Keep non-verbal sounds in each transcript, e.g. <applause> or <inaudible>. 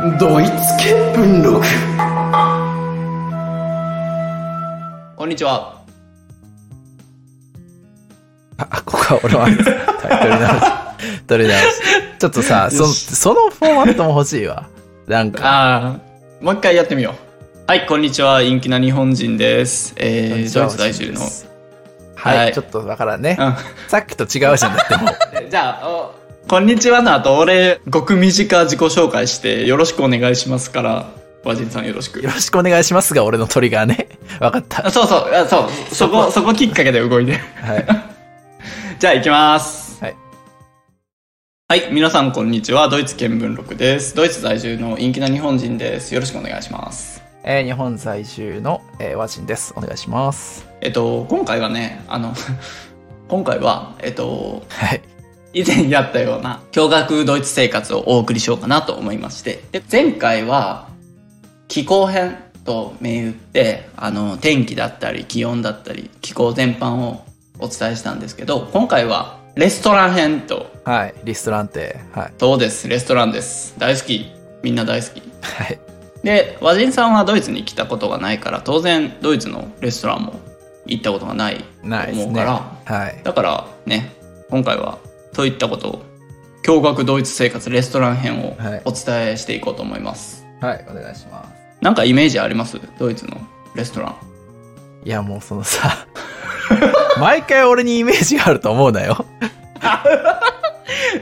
ドイツ系文録こんにちは。あ、あここは俺は、はい、取り直し。取り直し。ちょっとさ、そ、そのフォーマットも欲しいわ。なんか、ああ、もう一回やってみよう。はい、こんにちは。陰気な日本人です。えー、ドイツ在住の。はい、はいちょっとだからね、うさっきと違うじゃん、だってもう。ん。<laughs> じゃあ、おこんにちはの後、俺、ごく短自己紹介して、よろしくお願いしますから、和人さんよろしくよ。ろしくお願いしますが、俺のトリガーね。<laughs> わかった。あそうそう、あそう、そこ、そこきっかけで動いて。はい。<laughs> じゃあ、行きます。はい。はい、皆さんこんにちは。ドイツ見聞録です。ドイツ在住の陰気な日本人です。よろしくお願いします。えー日本在住の、えー、和人です。お願いします。えっと、今回はね、あの、<laughs> 今回は、えっと、はい。以前やったような驚愕ドイツ生活をお送りしようかなと思いまして。で、前回は気候編と銘打って、あの、天気だったり気温だったり気候全般をお伝えしたんですけど、今回はレストラン編と、はい。リストランテ。はい。そうです、レストランです。大好き。みんな大好き。はい。で、和人さんはドイツに来たことがないから、当然ドイツのレストランも行ったことがないと。思うから、はい。だからね今回はそういったことを驚愕ドイツ生活レストラン編をはい。お伝えしていこうと思います、はい。お願いします。なんかイメージあります？ドイツのレストラン。いや、もうそのさ、<laughs> 毎回俺にイメージがあると思うなよ。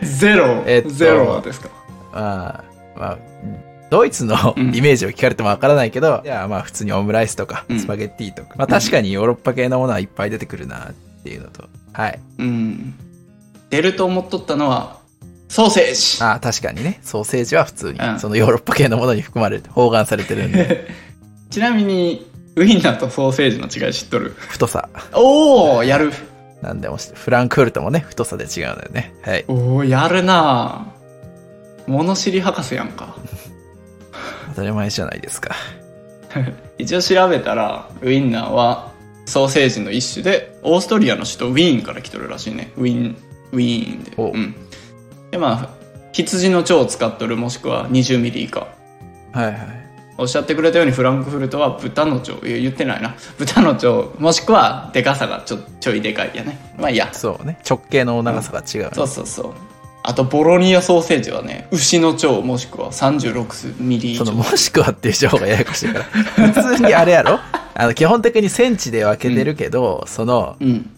ゼロ、えっとゼロですか？まあ、まあ、ドイツのうん。イメージを聞かれてもわからないけど、いや、まあ普通にオムライスとかうん。スパゲッティとか、まあ確かにヨーロッパ系のものはいっぱい出てくるなっていうのと、はい。うん出ると思っとったのはソーセージ。ああ、確かにね、ソーセージは普通にうん。そのヨーロッパ系のものに含まれて、包含されてるんで、<laughs> ちなみにウインナーとソーセージの違い知っとる？太さ。おおやる。なんでもして、フランクフルトもね、太さで違うんだよね。はい。おおやるな。物知り博士やんか。<laughs> 当たり前じゃないですか。<laughs> 一応調べたらウインナーはソーセージの一種でオーストリアの首都ウィーンから来とるらしいね。ウィーンウィーンで。お。うん。でまあ羊の腸を使っとるもしくは20ミリ以下。はいはい。おっしゃってくれたようにフランクフルトは豚の腸。言ってないな。豚の腸もしくはでかさがちょちょいでかいやね。まあいいや。そうね。直径の長さが違うね、そうそうそう。あとボロニアソーセージはね牛の腸もしくは36ミリ以上。その、もしくはっていう情報がややこしいから。普通にあれやろ？あの、基本的にセンチで分けてるけど、その、うん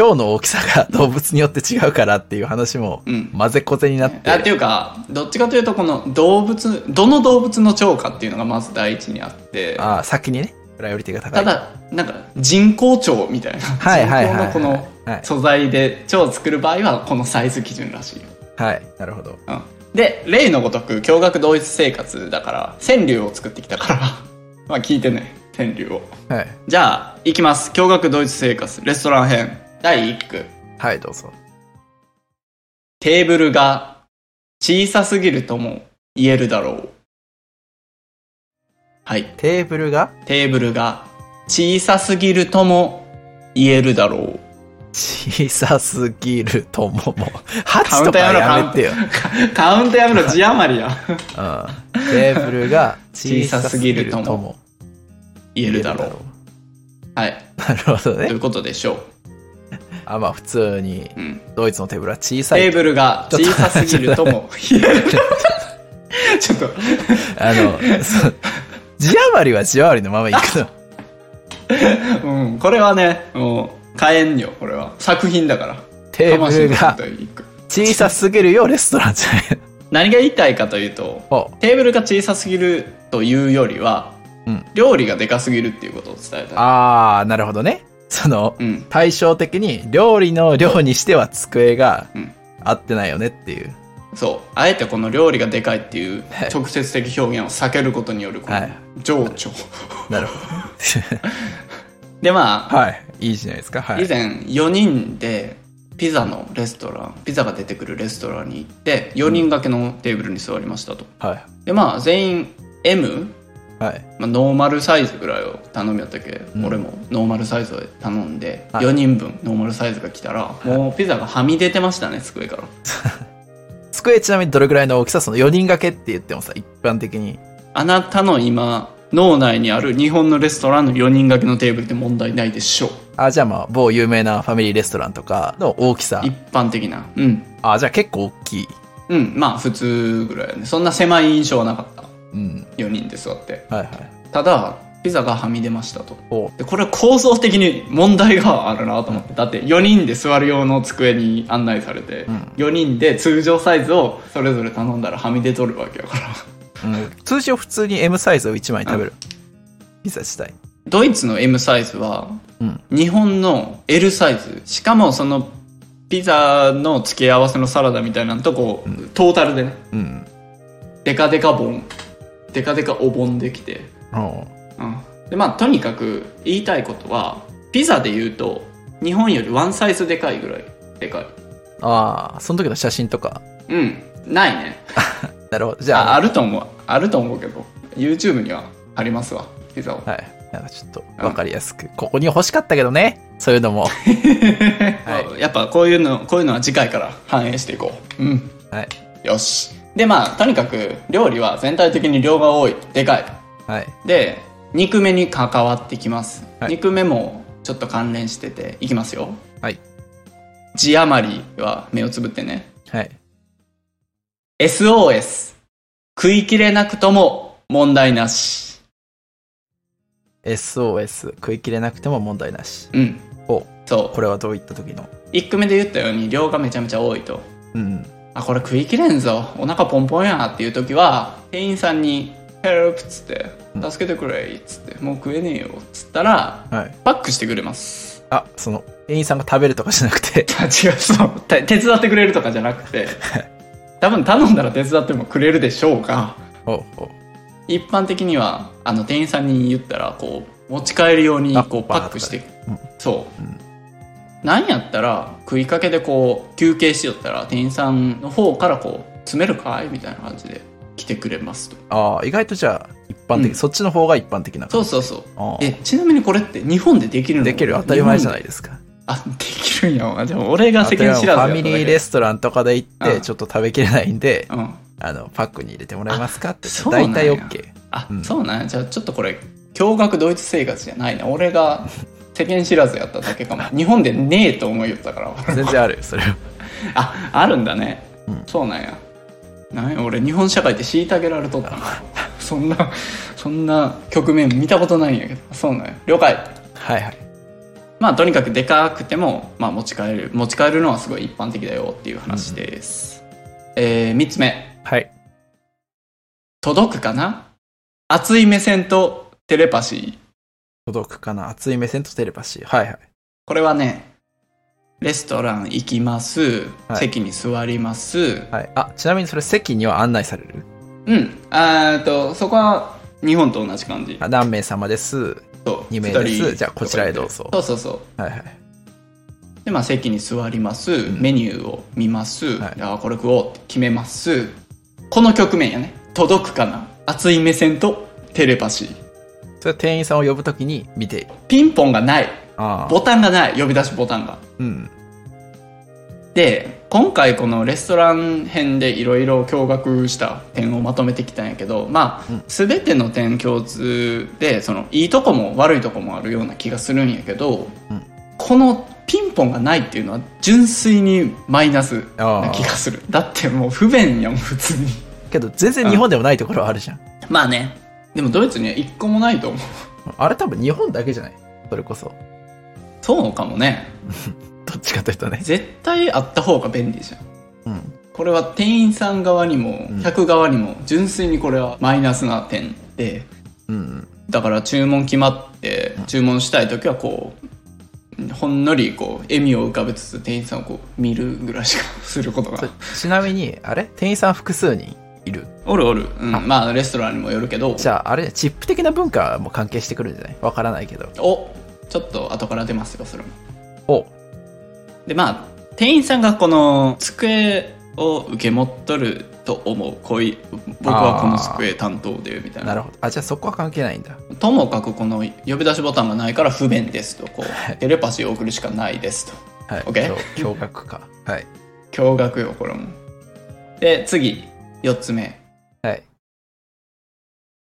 腸の大きさが動物によって違うからっていう話もうん。混ぜこぜになって、あっていうかどっちかというとこの動物どの動物の腸かっていうのがまず第一にあって。ああ先にねプライオリティが高い。ただなんか人工腸みたいな。はいはいはいはい。人工のこのはい。素材で腸を作る場合はこのサイズ基準らしいよ、はいなるほど。うん、で例のごとく驚愕同一生活だから川柳を作ってきたから。<laughs> まあ聞いてね川柳を。はい。じゃあいきます。驚愕同一生活レストラン編第1句。はいどうぞ。テーブルが小さすぎるとも言えるだろう。はい。テーブルが？テーブルが小さすぎるとも言えるだろう。小さすぎるとも。もカ8とかウント。やめてよ、カウントやめろ、字余りや。うん、テーブルが小さすぎるとも言えるだろう。はい。なるほどね。ということでしょあまあ普通に。ドイツのテーブルは小さいテーブルが小さすぎるとも。<laughs> ちょっと、あのそう字余りは字余りのままいくのうん、これはね、もう、変えんよ、これは。作品だから。テーブルが小さすぎるよレストランじゃない何が言いたいかというと、のテーブルが小さすぎるというよりは、うん料理がでかすぎるっていうことを伝えたい。ああなるほどねそのうん。対照的に料理の量にしては机がうん合ってないよねっていう。そうあえてこの料理がでかいっていうはい直接的表現を避けることによるこのはい情緒なるほ <laughs> でまど。はい。いいじゃないですか。あ、はい。以前4人でピザのレストランピザが出てくるレストランに行って4人掛けのテーブルに座りましたとはい。でまあ全員 M、はい。まあ、ノーマルサイズぐらいを頼みやったっけ、うん。俺もノーマルサイズを頼んで、はい。4人分ノーマルサイズが来たらもうピザがはみ出てましたね机から。<laughs> 机ちなみにどれぐらいの大きさその4人掛けって言ってもさ、一般的に。あなたの今脳内にある日本のレストランの4人掛けのテーブルって問題ないでしょう。あ、じゃあまあ、某有名なファミリーレストランとかの大きさ。一般的な。うん。あ、じゃあ結構大きい。うん。まあ普通ぐらいやね。そんな狭い印象はなかったうん。4人で座って。はいはい。ただピザがはみ出ましたと。お。でこれ構造的に問題があるなと思って。だって4人で座る用の机に案内されて、うん。4人で通常サイズをそれぞれ頼んだらはみ出とるわけやから。うん、通常普通に M サイズを1枚食べる。ピザ自体。ドイツの M サイズはうん。日本の L サイズ。しかもそのピザの付け合わせのサラダみたいなのとこう、トータルでね。うん。デカデカ盆デカデカお盆できて。おううん。でまあとにかく言いたいことはピザで言うと日本よりワンサイズでかいぐらい。でかい。ああ、その時の写真とか。うん。ないね。<laughs> なるほど。じゃあ。あ、あると思う。あると思うけど。YouTube にはありますわ。ピザをはい。なんかちょっとわかりやすく。ここに欲しかったけどね。そういうのも。<laughs> はやっぱこういうのこういうのは次回から反映していこう。うん。はい。よしでまあとにかく料理は全体的に量が多いでかいはい。で肉目に関わってきます、はい肉目もちょっと関連してていきますよはい。字余りは目をつぶってねはい。SOS 食い切れなくとも問題なし SOS。食い切れなくても問題なし。うんおそうこれはどういった時の？1句目で言ったように量がめちゃめちゃ多いとうん。あこれ食い切れんぞ。お腹ポンポンやっていう時は店員さんに「ヘルプ」っつって「助けてくれ」っつって「もう食えねえよ」っつったらはい。パックしてくれます。あ、その、店員さんが食べるとかじゃなくて、<laughs> あ違うそうて手伝ってくれるとかじゃなくて。<laughs> 多分頼んだら手伝ってもくれるでしょうが一般的にはあの店員さんに言ったらこう持ち帰るようにあこうパックしてうん。そう、うんなんやったら食いかけでこう休憩しよったら店員さんの方からこう詰めるかいみたいな感じで来てくれますと。ああ、意外とじゃあ、一般的、うん。そっちの方が一般的なそう。そうそう。えちなみにこれって日本でできるの？できる当たり前じゃないいですか。あできるんやでも俺が世間知らずファミリーレストランとかで行って、うん。ちょっと食べきれないんで、うん。あの、パックに入れてもらえますかって。大体 OK。あ、うん。そうなんや。じゃあちょっとこれ驚愕ドイツ生活じゃないな。俺が世間知らずやっただけかも。日本でねえと思いよったから。全然あるよ、それは。ああるんだね、うん。そうなんや。なんや俺日本社会って虐げられとったなそんなそんな局面見たことないんやけど。そうなんや。了解。はいはい。まあとにかくでかくても、まあ、持ち帰る持ち帰るのはすごい一般的だよっていう話です、えー、3つ目。はい。届くかな？熱い目線とテレパシー届くかな熱い目線とテレパシー。はいはい。これはねレストラン行きます、はい。席に座ります。はい。あ、ちなみにそれ席には案内される？うん。あーっとそこは日本と同じ感じ。あ何名様です？そう。2名です。じゃあこちらへどうぞ。そうそうそう。はいはい。でまあ席に座ります、ん。メニューを見ます、はい。あーこれ食おうって決めます。この局面やね。届くかな？熱い目線とテレパシーそれは店員さんを呼ぶときに見て。いる。ピンポンがない。ボタンがない。呼び出しボタンが。うん。で今回このレストラン編でいろいろ驚愕した点をまとめてきたんやけどまあ、うん。全ての点共通でそのいいとこも悪いとこもあるような気がするんやけど、うん。このピンポンがないっていうのは純粋にマイナスな気がする。だってもう不便やん普通に。けど全然日本でもないところはあるじゃん。まあねでもドイツには一個もないと思う。あれ多分日本だけじゃない？それこそ。そうかもね。<laughs> どっちかというとね。絶対あった方が便利じゃん。うん。これは店員さん側にもうん。客側にも純粋にこれはマイナスな点で。うん。だから注文決まって注文したい時はこうほんのりこう笑みを浮かべつつ店員さんをこう見るぐらいしかすることが。そちなみに、あれ？店員さん複数人？いる？おるおる、うん、まあレストランにもよるけど。じゃあ、あれ、チップ的な文化も関係してくるんじゃない？わからないけど。おちょっと後から出ますよそれも。お。でまあ店員さんがこの机を受け持っとると思う。こういう僕はこの机担当でみたいな。なるほど。あ、じゃあそこは関係ないんだ。ともかくこの呼び出しボタンがないから不便ですと。こはい。うテレパシーを送るしかないですと。はい。OK 驚驚愕か。はい。<laughs> 驚愕よこれも。で、次、4つ目。はい。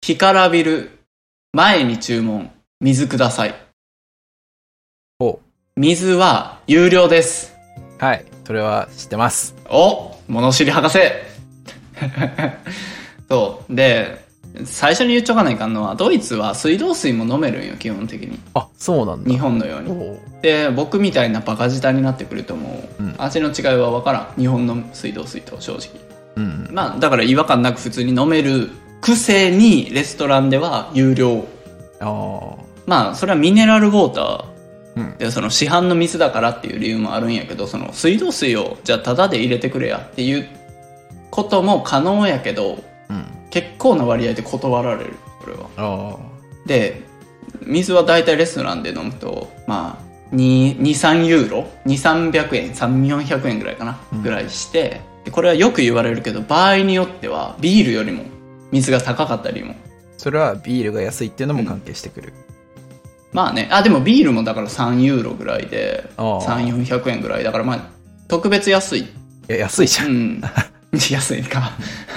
干からびる。前に注文。水ください。ほ水は有料です。う。はい。それは知ってます。お物知り博士 <laughs> そう。で、最初に言っちゃおかないかんのは、ドイツは水道水も飲めるんよ、基本的に。あ、そうなんだ。日本のように。で、僕みたいなバカ舌になってくるともう、うん味の違いは分からん。日本の水道水と正直。うん。まあ、だから違和感なく普通に飲めるくせに、レストランでは有料。ああ。まあ、それはミネラルウォータうんーで、その市販の水だからっていう理由もあるんやけど、その水道水をじゃあタダで入れてくれやっていうことも可能やけど、うん。結構な割合で断られる、これは。あで、水は大体レストランで飲むと、まあ、2、2 3ユーロ ?2、300円、3、400円ぐらいかな、うんぐらいして、でこれはよく言われるけど、場合によってはビールよりも水が高かったりも。それはビールが安いっていうのも関係してくる。まあね、あ、でもビールもだから3ユーロぐらいで、ああ。3、400円ぐらい。だからまあ、特別安い。いや、安いじゃ。うんん。<laughs> 安いか。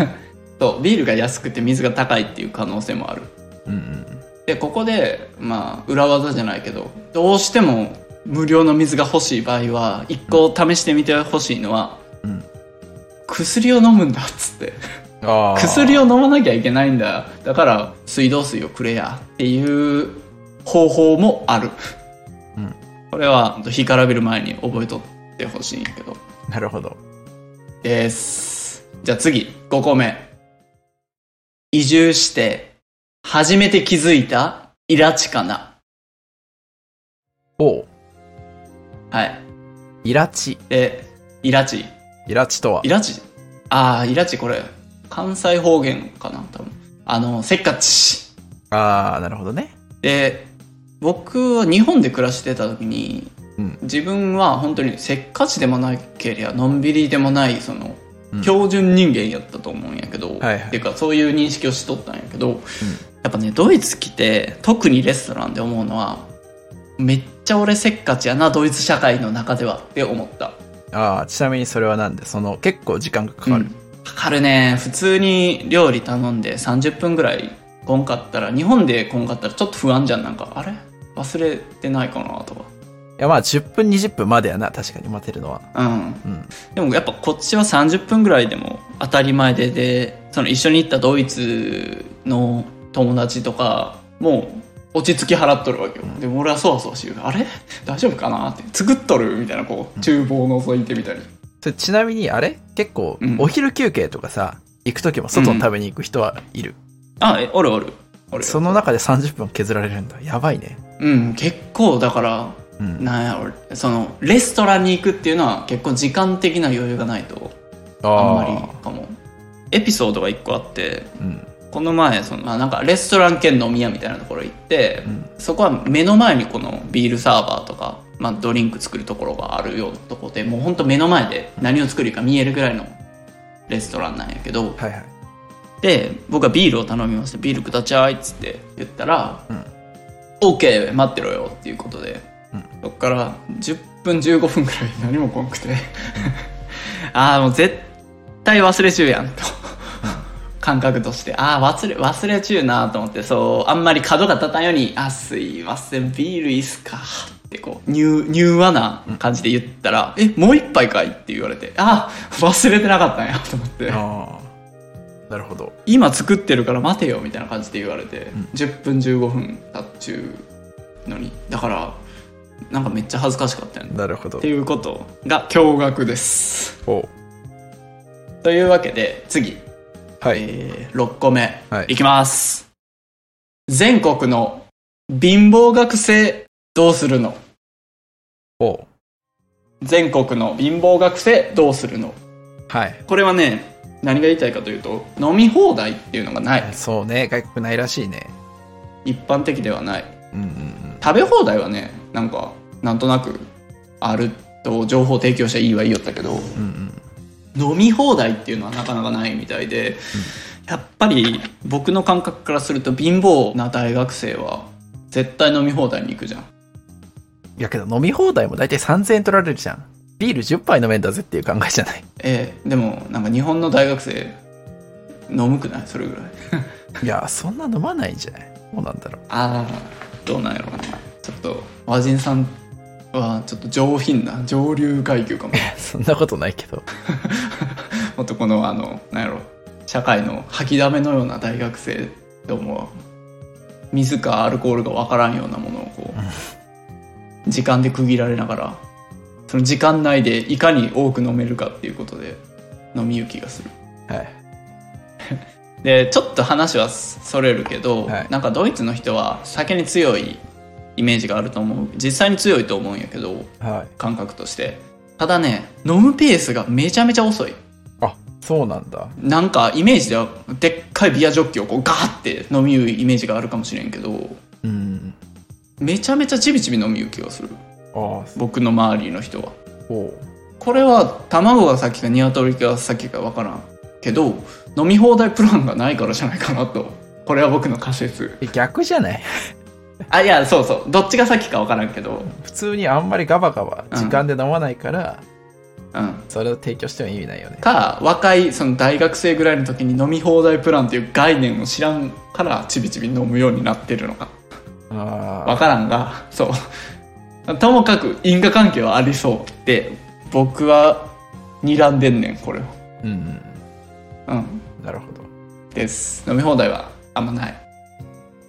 <laughs> そう、ビールが安くて水が高いっていう可能性もある。うんうん。でここでまあ裏技じゃないけどどうしても無料の水が欲しい場合は一個試してみてほしいのは、うん薬を飲むんだっつって。薬を飲まなきゃいけないんだだから水道水をくれやっていう方法もある、うんこれは干からびる前に覚えとってほしいんやけどなるほど。ですじゃあ次5個目移住して初めて気づいたイラチかなおう。はい。イラチ。で、イラチ。イラチとは？イ。ラチ？ああ、イラチこれ、関西方言かな多分。あの、せっかち。ああ、なるほどね。で、僕は日本で暮らしてた時に、うん。自分は本当にせっかちでもなければ、のんびりでもない、その、うん標準人間やったと思うんやけど、はいはいっていうかそういう認識をしとったんやけど、やっぱね、ドイツ来て、特にレストランで思うのは、めっちゃ俺せっかちやな、ドイツ社会の中ではって思った。ああ、ちなみにそれはなんで、その、結構時間がかかる。うん。かかるね。普通に料理頼んで30分ぐらいこんかったら日本でこんかったらちょっと不安じゃん。なんかあれ？忘れてないかなとか。いや、まあ、10分、20分までやな、確かに待てるのは。うん。うん。でもやっぱこっちは30分ぐらいでも当たり前ででその一緒に行ったドイツの友達とかもう落ち着き払っとるわけよ、でも俺はそわそわしようあれ？大丈夫かな？って。作っとるみたいなこう厨房を覗いてみたり、それちなみに、あれ？結構うん、お昼休憩とかさ、行くときも外に食べに行く人はいる？あえおるおる。おるその中で30分削られるんだ。やばいね。うん結構だからうん。なんやろそのレストランに行くっていうのは結構時間的な余裕がないとあんまりかも。エピソードが一個あってうん。この前その、まあ、なんかレストラン兼飲み屋みたいなところ行って、うん。そこは目の前にこのビールサーバーとか、まあ、ドリンク作るところがあるようなとこでもうほんと目の前で何を作るか見えるぐらいのレストランなんやけどはいはい。で僕はビールを頼みましたビールくだちゃいっつって言ったらうん「OK 待ってろよ」っていうことで、うん。そっから10分15分くらい何も来んくて。<laughs> ああもう絶対忘れ中やんと感覚としてああ忘れ忘れ中なと思ってそうあんまり角が立たんように「あすいませんビールいいっすか」ってこう柔柔和な感じで言ったら「えもう一杯かい?」って言われて「ああ忘れてなかったんや」と思って。ああ。なるほど。今作ってるから待てよみたいな感じで言われて、ん10分15分経っちゅうのにだからなんかめっちゃ恥ずかしかったよねなるほどって。いうことが驚愕ですおうというわけで次、はい。えー、6個目、はいいきます全国の貧乏学生どうするの？おう全国の貧乏学生どうするの？はい。これはね何が言いたいかというと飲み放題っていうのがないそうね、外国ないらしいね。一般的ではないうんうん食べ放題はねなんかなんとなくあると情報提供者いいは言いよったけどうん。うんうん。飲み放題っていうのはなかなかないみたいで、やっぱり僕の感覚からすると貧乏な大学生は絶対飲み放題に行くじゃんいやけど飲み放題も大体3000円取られるじゃん。ビール10杯飲めんだぜっていう考えじゃない？えーでもなんか日本の大学生飲むくない？それぐらい <laughs> いや、そんな飲まないんじゃない？どうなんだろう。ああどうなんやろうなちょっと和人さんはちょっと上品な上流階級かも <laughs> そんなことないけど。<laughs> もっとこのあのなんやろ社会の吐きだめのような大学生どもは水かアルコールが分からんようなものをこう時間で区切られながらその時間内でいかに多く飲めるかっていうことで飲み行きがするはい。<laughs> でちょっと話はそれるけど、はいなんかドイツの人は酒に強いイメージがあると思う。実際に強いと思うんやけどはい。感覚として。ただね飲むペースがめちゃめちゃ遅い。あ、そうなんだ。なんかイメージではでっかいビアジョッキをこうガーって飲みゆうイメージがあるかもしれんけどうん。めちゃめちゃちびちび飲みゆう気がする。ああ、僕の周りの人は。これは卵が先か鶏が先か分からんけど飲み放題プランがないからじゃないかなと。これは僕の仮説。え逆じゃない？あいやそうそう。どっちが先か分からんけど。普通にあんまりガバガバ時間で飲まないから、うん。それを提供しても意味ないよね。か若いその大学生ぐらいの時に飲み放題プランっていう概念を知らんからちびちび飲むようになってるのか。あ分からんがそう。ともかく因果関係はありそうって僕は睨んでんねんこれ。をあ。うんうん。うん。なるほど。です。飲み放題はあんまない。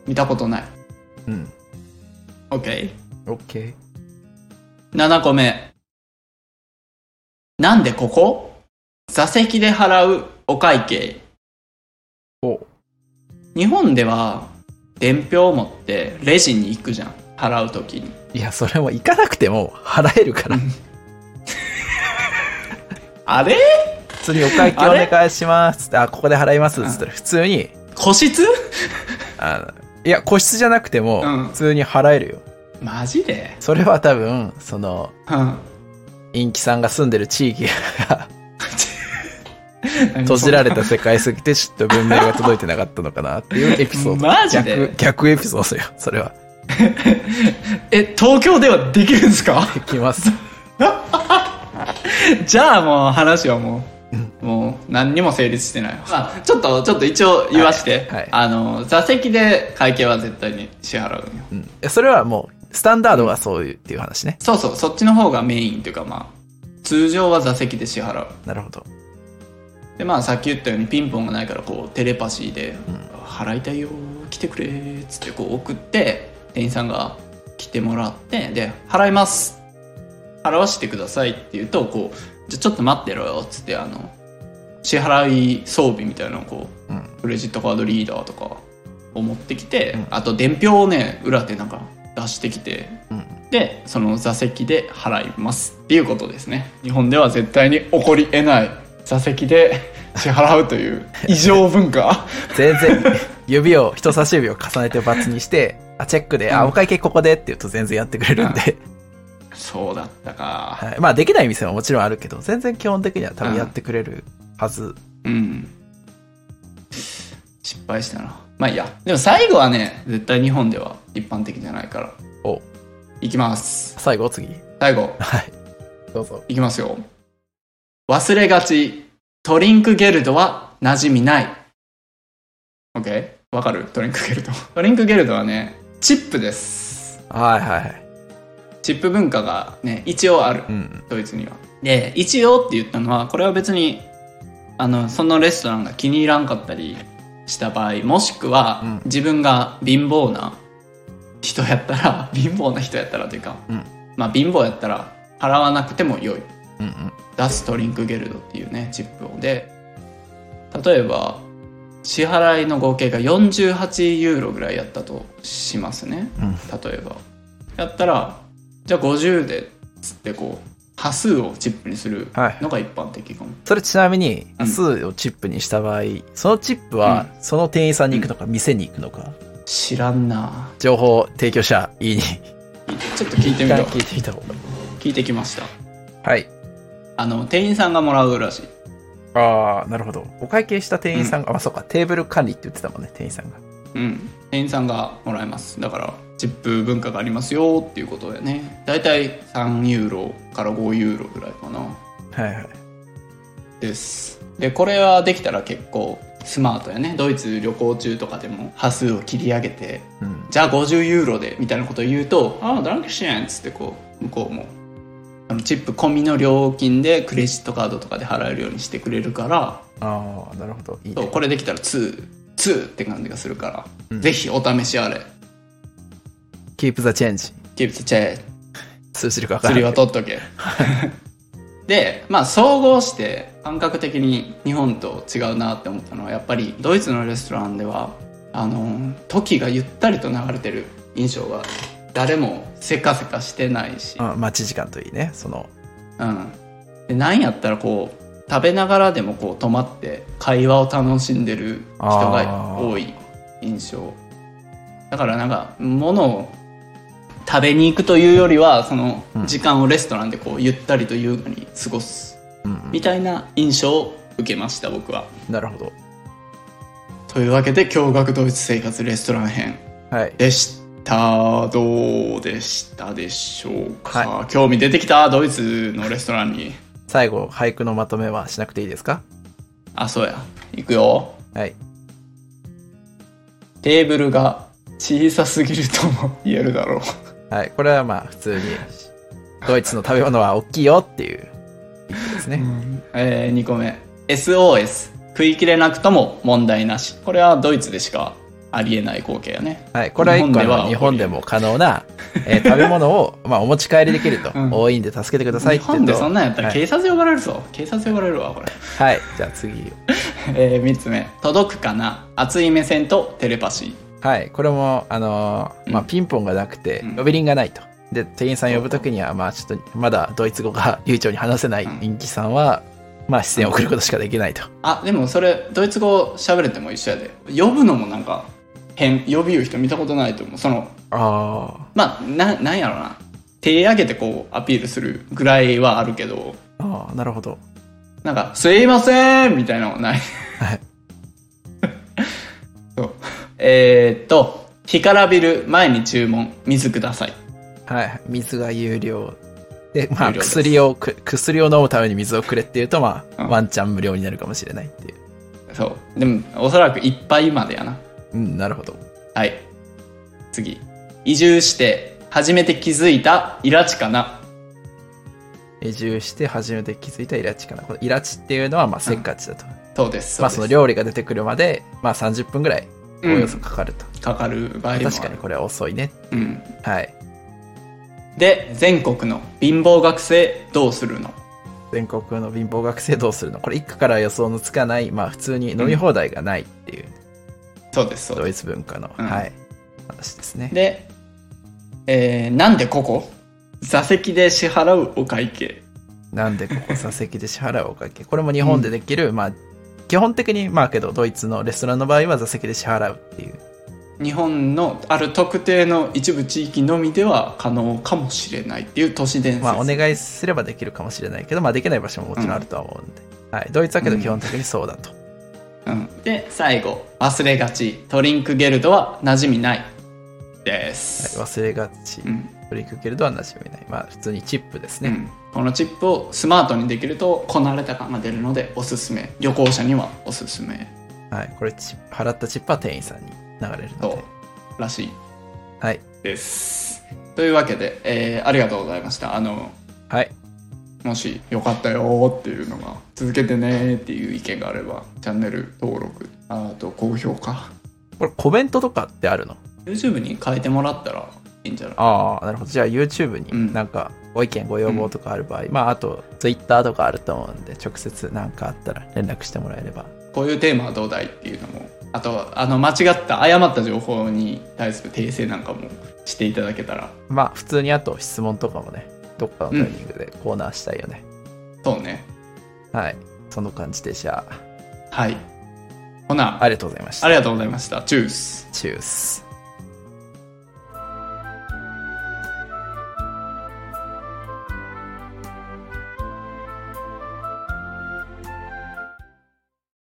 見たことないうん。OK7 OK。個目。なんでここ？座席で払うお会計。お。日本では伝票を持ってレジに行くじゃん。払う時に。いや、それも行かなくても払えるから。<laughs> あれ？普通にお会計お願いします。あ、ここで払います。つったら普通に、個室？あの、いや、個室じゃなくてもうん、普通に払えるよ。マジで？それは多分、その、うん陰気さんが住んでる地域が閉じられた世界すぎてちょっと文明が届いてなかったのかなっていうエピソード。マジで？逆、逆エピソードよ、それは。え東京ではできるんですか？できます。<laughs> じゃあもう話はもう、もう何にも成立してないわ、まあ、ちょっとちょっと一応言わして、はい。はい。あの座席で会計は絶対に支払うんよ。うん。えそれはもう、スタンダードがそういうっていう話ね。そうそう。そっちの方がメインっていうかまあ通常は座席で支払う。なるほど。でまあさっき言ったようにピンポンがないからこうテレパシーで「払いたいよ来てくれ」っつってこう送って店員さんが来てもらってで「払います。払わしてください」って言うとこう「じゃあちょっと待ってろよ」っつってあの支払い装備みたいなのをこううん。クレジットカードリーダーとかを持ってきて、うん。あと伝票をね裏でなんか出してきてうん。でその座席で払いますっていうことですね。日本では絶対に起こり得ない座席で <laughs> 支払うという異常文化。全然、指を、人差し指を重ねてバツにして、あ、チェックで、あ、うん。お会計ここでって言うと全然やってくれるんで、そうだったかはい。まあできない店ももちろんあるけど、全然基本的には多分やってくれるはず。うん失敗したなまあいいやでも最後はね絶対日本では一般的じゃないからお、いきます最後次。最後はい。どうぞ。いきますよ。忘れがち。 Trinkgeld は馴染みない。OK? わかる？ Trinkgeld。 Trinkgeld はね、チップです。はいはいはい。チップ文化がね、一応あるう。ん。ドイツには。で、一応って言ったのは、これは別に、あの、そのレストランが気に入らんかったりした場合、もしくは、うん自分が貧乏な人やったら、貧乏な人やったらというか、うんまあ貧乏やったら払わなくても良い。うんうん。出すトリンクゲルドっていうねチップをで例えば支払いの合計が48ユーロぐらいやったとしますねうん。例えばやったらじゃあ50でっつってこう端数をチップにするはい。のが一般的かも、それちなみに、うん。数をチップにした場合、そのチップは、その店員さんに行くのか、店に行くのか、知らんな。情報提供者、いいに、ちょっと聞いてみた。わ聞いてみた方が。聞いてきました。はい。あの店員さんがもらうらしい。ああ、なるほど。お会計した店員さんが、あ、そうか、テーブル管理って言ってたもんね、店員さんが。うん。店員さんがもらえます。だからチップ文化がありますよっていうことでねだいたい3ユーロから5ユーロぐらいかなはいはい。ですでこれはできたら結構スマートやねドイツ旅行中とかでも端数を切り上げてうん。じゃあ50ユーロでみたいなことを言うと「ああダンクシェン」っつってこう向こうもあのチップ込みの料金でクレジットカードとかで払えるようにしてくれるからああ、なるほど。いいね。これできたら2、2って感じがするから、うんぜひお試しあれ。Keep the change。Keep the 数字力わかる。釣りは取っとけ。<laughs> で、まあ総合して感覚的に日本と違うなって思ったのはやっぱりドイツのレストランではあの時がゆったりと流れてる印象が誰もせかせかしてないし、うん、待ち時間といいね。その、うん、でなんやったらこう食べながらでもこう止まって会話を楽しんでる人が多い印象だからなんか物を食べに行くというよりはそのうん。時間をレストランでこうゆったりと優雅に過ごすうん、みたいな印象を受けました僕は。なるほど。というわけで驚愕ドイツ生活レストラン編はい。でした。どうでしたでしょうか、は興味出てきたドイツのレストランに。最後、俳句のまとめはしなくていいですか？あそうや。行くよ。はい。テーブルが小さすぎるとも言えるだろうはい。これはまあ、普通に、ドイツの食べ物は大きいよっていうですね。えー、2個目 SOS 食い切れなくとも問題なしこれはドイツでしかありえない光景やねはい。これは一個日本ではの日本でも可能な、えー食べ物を、<laughs> まあ、お持ち帰りできると。うん多いんで助けてください日って言うと。本でそんなんやったらはい警察呼ばれるぞ、警察呼ばれるわこれ、はい。じゃあ次。<laughs> えー、3つ目届くかな熱い目線とテレパシーはい。これも、あのーまあ、うんピンポンがなくてうん、呼び鈴がないと。で、店員さん呼ぶときには、まあ、ちょっと、まだドイツ語が流暢に話せないうん人気さんは、まあ、出演を送ることしかできないと。あでもそれドイツ語喋れても一緒やで呼ぶのもなんか変呼び言う人見たことないと思うそのあまあななんやろな手上げてこうアピールするぐらいはあるけどあ。ああ、なるほど。なんか「すいません」みたいなのはないはい。えー、っと干からびる前に注文水くださいはい。水が有料。で、まあ、薬をく、薬を飲むために水をくれっていうと、まあ、うんワンチャン無料になるかもしれないっていう。そうでもおそらく一杯までやなうん、なるほど。はい次移住して初めて気づいたイラチかな移住して初めて気づいたイラチかな。このイラチっていうのは、まあ、せっかちだと。そうですまあ、その量料理が出てくるまで、まあ、30分ぐらい、およそかかると。かかる場合も確かにこれは遅いね。うん。はい。で全国の貧乏学生どうするの？全国の貧乏学生どうするの？これ一家から予想のつかない、まあ普通に飲み放題がないっていう、そうですそうドイツ文化の、うん。はい、話ですね。で、えーなんでここ？座席で支払うお会計。なんでここ？座席で支払うお会計。これも日本でできる、まあ基本的にまあけどドイツのレストランの場合は座席で支払うっていう。日本のある特定の一部地域のみでは可能かもしれないっていう都市伝説、まあお願いすればできるかもしれないけど、まあできない場所ももちろんあるとは思うんで。はい。ドイツはけど基本的にそうだと。うん、で最後忘れがちトリンクゲルドは馴染みないです、はい、忘れがち。うんトリックゲルドは馴染みない。まあ普通にチップですね。うんこのチップをスマートにできるとこなれた感が出るのでおすすめ旅行者にはおすすめはい。これ払ったチップは店員さんに流れるのとで。らしいはい。ですというわけで、えーありがとうございましたあのはい。もしよかったよっていうのが続けてねっていう意見があればチャンネル登録あと高評価これコメントとかってあるの？YouTube に書いてもらったらいいんじゃない？ああ、なるほど。じゃあ YouTube うんになんかご意見、ご要望とかある場合、まああと Twitter とかあると思うんで、直接なんかあったら連絡してもらえれば。こういうテーマはどうだいっていうのもあとあの間違った誤った情報に対する訂正なんかもしていただけたらまあ普通にあと質問とかもね、どっかのタイミングでコーナーしたいよね。そうねはい。その感じでじゃあ、はいほなありがとうございました。ありがとうございましたチュースチュース。